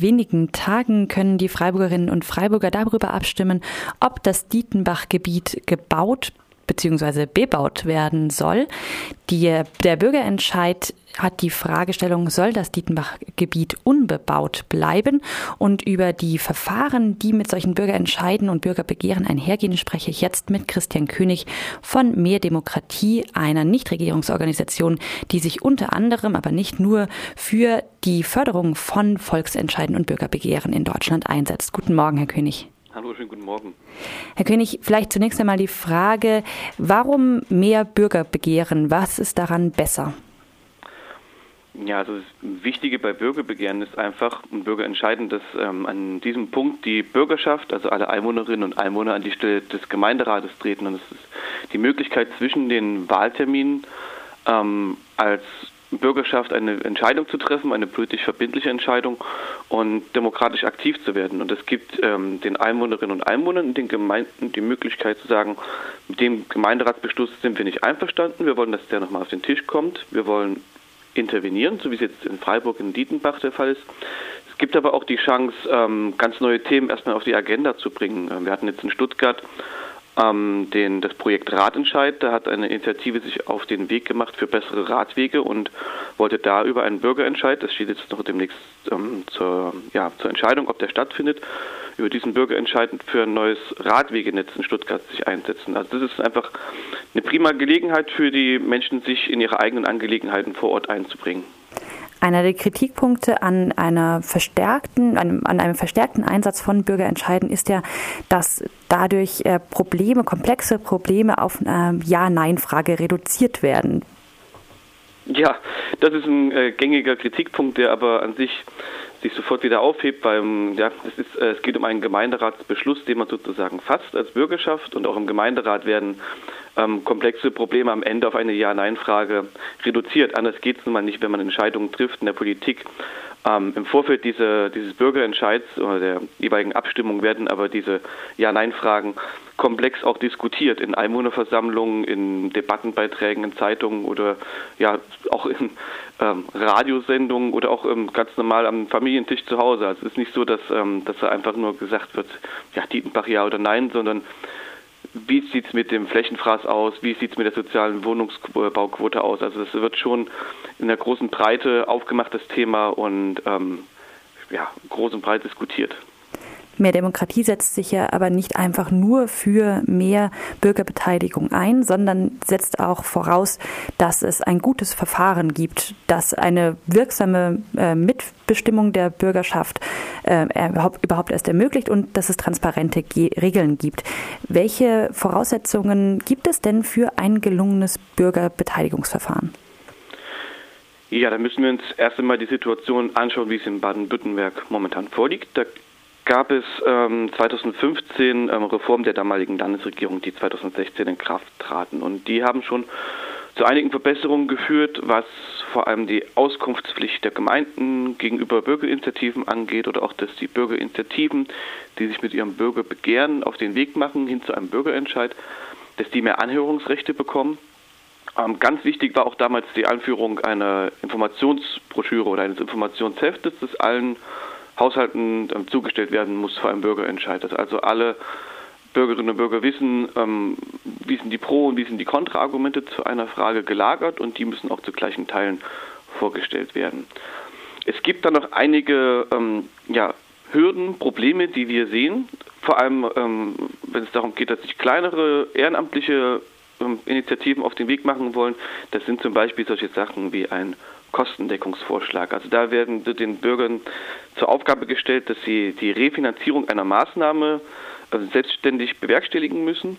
wenigen Tagen können die Freiburgerinnen und Freiburger darüber abstimmen, ob das Dietenbach-Gebiet gebaut bzw. bebaut werden soll. Die, der Bürgerentscheid hat die Fragestellung, soll das Dietenbach-Gebiet unbebaut bleiben? Und über die Verfahren, die mit solchen Bürgerentscheiden und Bürgerbegehren einhergehen, spreche ich jetzt mit Christian König von Mehr Demokratie, einer Nichtregierungsorganisation, die sich unter anderem, aber nicht nur für die Förderung von Volksentscheiden und Bürgerbegehren in Deutschland einsetzt. Guten Morgen, Herr König. Hallo, schönen guten Morgen. Herr König, vielleicht zunächst einmal die Frage, warum mehr Bürgerbegehren? Was ist daran besser? Ja, also das Wichtige bei Bürgerbegehren ist einfach, ein Bürger entscheiden, dass ähm, an diesem Punkt die Bürgerschaft, also alle Einwohnerinnen und Einwohner an die Stelle des Gemeinderates treten. Und es ist die Möglichkeit zwischen den Wahlterminen ähm, als Bürgerschaft eine Entscheidung zu treffen, eine politisch verbindliche Entscheidung und demokratisch aktiv zu werden. Und es gibt ähm, den Einwohnerinnen und Einwohnern in den Gemeinden die Möglichkeit zu sagen, mit dem Gemeinderatsbeschluss sind wir nicht einverstanden, wir wollen, dass der nochmal auf den Tisch kommt, wir wollen intervenieren, so wie es jetzt in Freiburg in Dietenbach der Fall ist. Es gibt aber auch die Chance, ähm, ganz neue Themen erstmal auf die Agenda zu bringen. Wir hatten jetzt in Stuttgart ähm, den, das Projekt Ratentscheid. Da hat eine Initiative sich auf den Weg gemacht für bessere Radwege und wollte da über einen Bürgerentscheid, das steht jetzt noch demnächst ähm, zur, ja, zur Entscheidung, ob der stattfindet, über diesen Bürgerentscheid für ein neues Radwegenetz in Stuttgart sich einsetzen. Also das ist einfach eine prima Gelegenheit für die Menschen, sich in ihre eigenen Angelegenheiten vor Ort einzubringen. Einer der Kritikpunkte an einer verstärkten, an, einem verstärkten Einsatz von Bürgerentscheiden ist ja, dass dadurch äh, Probleme, komplexe Probleme auf eine Ja-Nein-Frage reduziert werden. Ja, das ist ein äh, gängiger Kritikpunkt, der aber an sich sich sofort wieder aufhebt, weil ja, es, ist, äh, es geht um einen Gemeinderatsbeschluss, den man sozusagen fasst als Bürgerschaft und auch im Gemeinderat werden ähm, komplexe Probleme am Ende auf eine Ja-Nein-Frage reduziert. Anders geht es nun mal nicht, wenn man Entscheidungen trifft in der Politik. Ähm, Im Vorfeld diese, dieses Bürgerentscheids oder der jeweiligen Abstimmung werden aber diese Ja-Nein-Fragen komplex auch diskutiert in Einwohnerversammlungen, in Debattenbeiträgen, in Zeitungen oder ja auch in ähm, Radiosendungen oder auch ähm, ganz normal am Familientisch zu Hause. Also es ist nicht so, dass, ähm, dass da einfach nur gesagt wird, ja, Dietenbach ja oder nein, sondern wie sieht es mit dem Flächenfraß aus, wie sieht es mit der sozialen Wohnungsbauquote aus. Also das wird schon in der großen Breite aufgemacht, das Thema, und ähm, ja, groß und breit diskutiert. Mehr Demokratie setzt sich ja aber nicht einfach nur für mehr Bürgerbeteiligung ein, sondern setzt auch voraus, dass es ein gutes Verfahren gibt, dass eine wirksame äh, Mitbestimmung der Bürgerschaft äh, überhaupt erst ermöglicht und dass es transparente Ge Regeln gibt. Welche Voraussetzungen gibt es denn für ein gelungenes Bürgerbeteiligungsverfahren? Ja, da müssen wir uns erst einmal die Situation anschauen, wie es in Baden-Württemberg momentan vorliegt. Da gab es ähm, 2015 ähm, Reformen der damaligen Landesregierung, die 2016 in Kraft traten. Und die haben schon zu einigen Verbesserungen geführt, was vor allem die Auskunftspflicht der Gemeinden gegenüber Bürgerinitiativen angeht oder auch, dass die Bürgerinitiativen, die sich mit ihrem Bürgerbegehren auf den Weg machen hin zu einem Bürgerentscheid, dass die mehr Anhörungsrechte bekommen. Ähm, ganz wichtig war auch damals die Einführung einer Informationsbroschüre oder eines Informationsheftes, das allen Haushalten ähm, zugestellt werden muss vor einem Bürgerentscheid. Dass also alle Bürgerinnen und Bürger wissen, ähm, wie sind die Pro- und wie sind die Kontraargumente zu einer Frage gelagert und die müssen auch zu gleichen Teilen vorgestellt werden. Es gibt dann noch einige ähm, ja, Hürden, Probleme, die wir sehen, vor allem ähm, wenn es darum geht, dass sich kleinere ehrenamtliche ähm, Initiativen auf den Weg machen wollen. Das sind zum Beispiel solche Sachen wie ein Kostendeckungsvorschlag. Also da werden den Bürgern zur Aufgabe gestellt, dass sie die Refinanzierung einer Maßnahme also selbstständig bewerkstelligen müssen.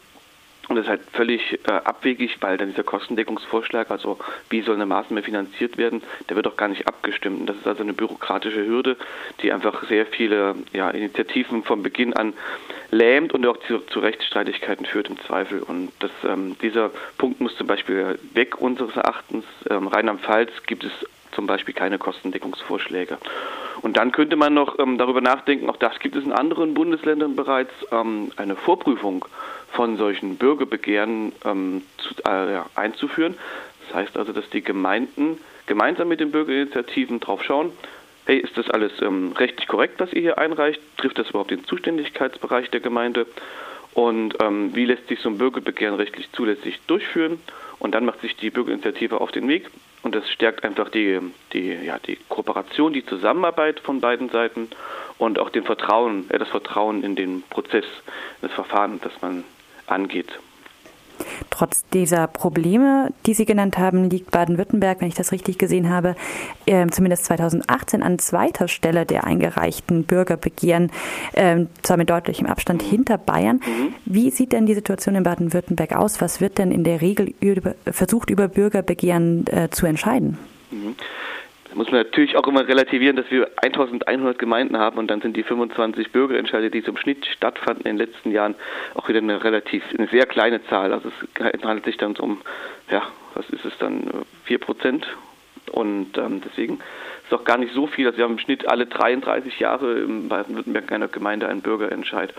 Und das ist halt völlig äh, abwegig, weil dann dieser Kostendeckungsvorschlag, also wie soll eine Maßnahme finanziert werden, der wird auch gar nicht abgestimmt. Und das ist also eine bürokratische Hürde, die einfach sehr viele ja, Initiativen von Beginn an lähmt und auch zu, zu Rechtsstreitigkeiten führt im Zweifel. Und das, ähm, dieser Punkt muss zum Beispiel weg unseres Erachtens. Ähm, Rheinland-Pfalz gibt es zum Beispiel keine Kostendeckungsvorschläge. Und dann könnte man noch ähm, darüber nachdenken, auch das gibt es in anderen Bundesländern bereits, ähm, eine Vorprüfung von solchen Bürgerbegehren ähm, zu, äh, ja, einzuführen. Das heißt also, dass die Gemeinden gemeinsam mit den Bürgerinitiativen drauf schauen, hey, ist das alles ähm, rechtlich korrekt, was ihr hier einreicht? Trifft das überhaupt den Zuständigkeitsbereich der Gemeinde? Und ähm, wie lässt sich so ein Bürgerbegehren rechtlich zulässig durchführen? Und dann macht sich die Bürgerinitiative auf den Weg und das stärkt einfach die, die, ja, die Kooperation, die Zusammenarbeit von beiden Seiten und auch den Vertrauen, das Vertrauen in den Prozess, das Verfahren, das man angeht. Trotz dieser Probleme, die Sie genannt haben, liegt Baden-Württemberg, wenn ich das richtig gesehen habe, äh, zumindest 2018 an zweiter Stelle der eingereichten Bürgerbegehren, äh, zwar mit deutlichem Abstand hinter Bayern. Mhm. Wie sieht denn die Situation in Baden-Württemberg aus? Was wird denn in der Regel über, versucht, über Bürgerbegehren äh, zu entscheiden? Mhm. Da muss man natürlich auch immer relativieren, dass wir 1100 Gemeinden haben und dann sind die 25 Bürgerentscheide, die zum Schnitt stattfanden in den letzten Jahren, auch wieder eine relativ, eine sehr kleine Zahl. Also es handelt sich dann um, ja, was ist es dann, 4 Prozent und ähm, deswegen ist auch gar nicht so viel. Also wir haben im Schnitt alle 33 Jahre in Baden-Württemberg in einer Gemeinde einen Bürgerentscheid.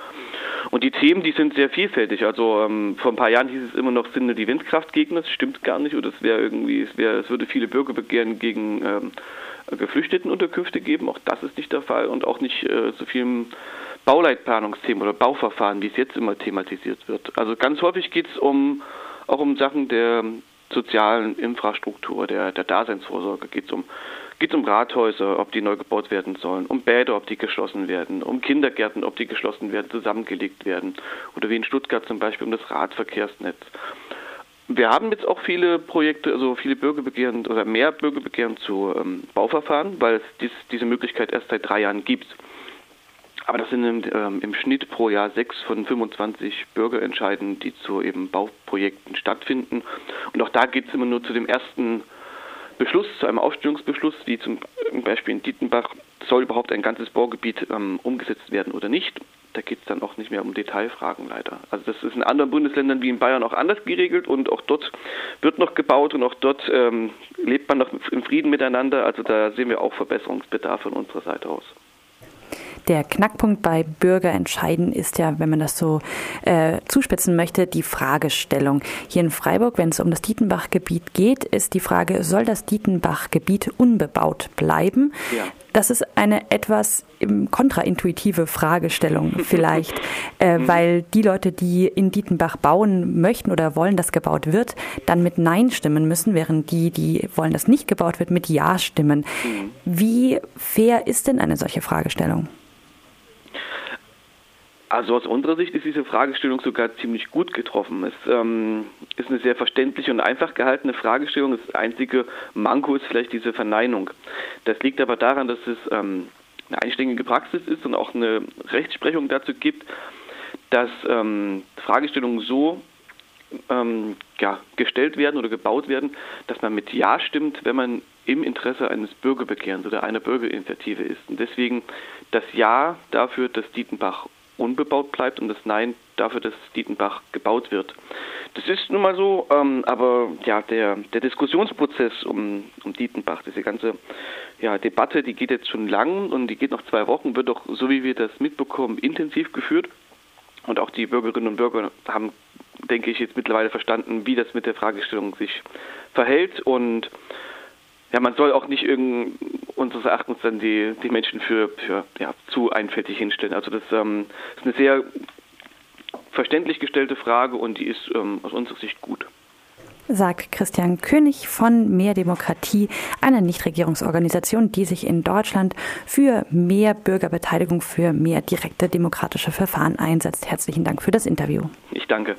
Und die Themen, die sind sehr vielfältig. Also ähm, vor ein paar Jahren hieß es immer noch, sind die Windkraftgegner. Das stimmt gar nicht. Oder es wäre irgendwie, es wäre, es würde viele Bürgerbegehren gegen ähm, Geflüchtetenunterkünfte geben. Auch das ist nicht der Fall und auch nicht äh, so viel Bauleitplanungsthemen oder Bauverfahren, wie es jetzt immer thematisiert wird. Also ganz häufig geht es um auch um Sachen der sozialen Infrastruktur, der, der Daseinsvorsorge, geht es um geht um Rathäuser, ob die neu gebaut werden sollen, um Bäder, ob die geschlossen werden, um Kindergärten, ob die geschlossen werden, zusammengelegt werden oder wie in Stuttgart zum Beispiel um das Radverkehrsnetz. Wir haben jetzt auch viele Projekte, also viele Bürgerbegehren oder mehr Bürgerbegehren zu ähm, Bauverfahren, weil es dies, diese Möglichkeit erst seit drei Jahren gibt. Aber das sind im, ähm, im, Schnitt pro Jahr sechs von 25 Bürgerentscheiden, die zu eben Bauprojekten stattfinden. Und auch da geht es immer nur zu dem ersten Beschluss, zu einem Aufstellungsbeschluss, wie zum Beispiel in Dietenbach, soll überhaupt ein ganzes Baugebiet ähm, umgesetzt werden oder nicht. Da geht es dann auch nicht mehr um Detailfragen leider. Also das ist in anderen Bundesländern wie in Bayern auch anders geregelt und auch dort wird noch gebaut und auch dort ähm, lebt man noch im Frieden miteinander. Also da sehen wir auch Verbesserungsbedarf von unserer Seite aus. Der Knackpunkt bei Bürgerentscheiden ist ja, wenn man das so äh, zuspitzen möchte, die Fragestellung. Hier in Freiburg, wenn es um das Dietenbach-Gebiet geht, ist die Frage, soll das Dietenbach-Gebiet unbebaut bleiben? Ja. Das ist eine etwas kontraintuitive Fragestellung vielleicht, äh, mhm. weil die Leute, die in Dietenbach bauen möchten oder wollen, dass gebaut wird, dann mit Nein stimmen müssen, während die, die wollen, dass nicht gebaut wird, mit Ja stimmen. Mhm. Wie fair ist denn eine solche Fragestellung? Also aus unserer Sicht ist diese Fragestellung sogar ziemlich gut getroffen. Es ähm, ist eine sehr verständliche und einfach gehaltene Fragestellung. Das einzige Manko ist vielleicht diese Verneinung. Das liegt aber daran, dass es ähm, eine einschlägige Praxis ist und auch eine Rechtsprechung dazu gibt, dass ähm, Fragestellungen so ähm, ja, gestellt werden oder gebaut werden, dass man mit Ja stimmt, wenn man im Interesse eines Bürgerbegehrens oder einer Bürgerinitiative ist. Und deswegen das Ja dafür, dass Dietenbach unbebaut bleibt und das Nein dafür, dass Dietenbach gebaut wird. Das ist nun mal so, ähm, aber ja, der, der Diskussionsprozess um, um Dietenbach, diese ganze ja, Debatte, die geht jetzt schon lang und die geht noch zwei Wochen, wird doch, so wie wir das mitbekommen, intensiv geführt. Und auch die Bürgerinnen und Bürger haben, denke ich, jetzt mittlerweile verstanden, wie das mit der Fragestellung sich verhält und ja, man soll auch nicht irgend, unseres Erachtens dann die, die Menschen für, für ja, zu einfältig hinstellen. Also das ähm, ist eine sehr verständlich gestellte Frage und die ist ähm, aus unserer Sicht gut. Sagt Christian König von Mehr Demokratie, einer Nichtregierungsorganisation, die sich in Deutschland für mehr Bürgerbeteiligung, für mehr direkte demokratische Verfahren einsetzt. Herzlichen Dank für das Interview. Ich danke.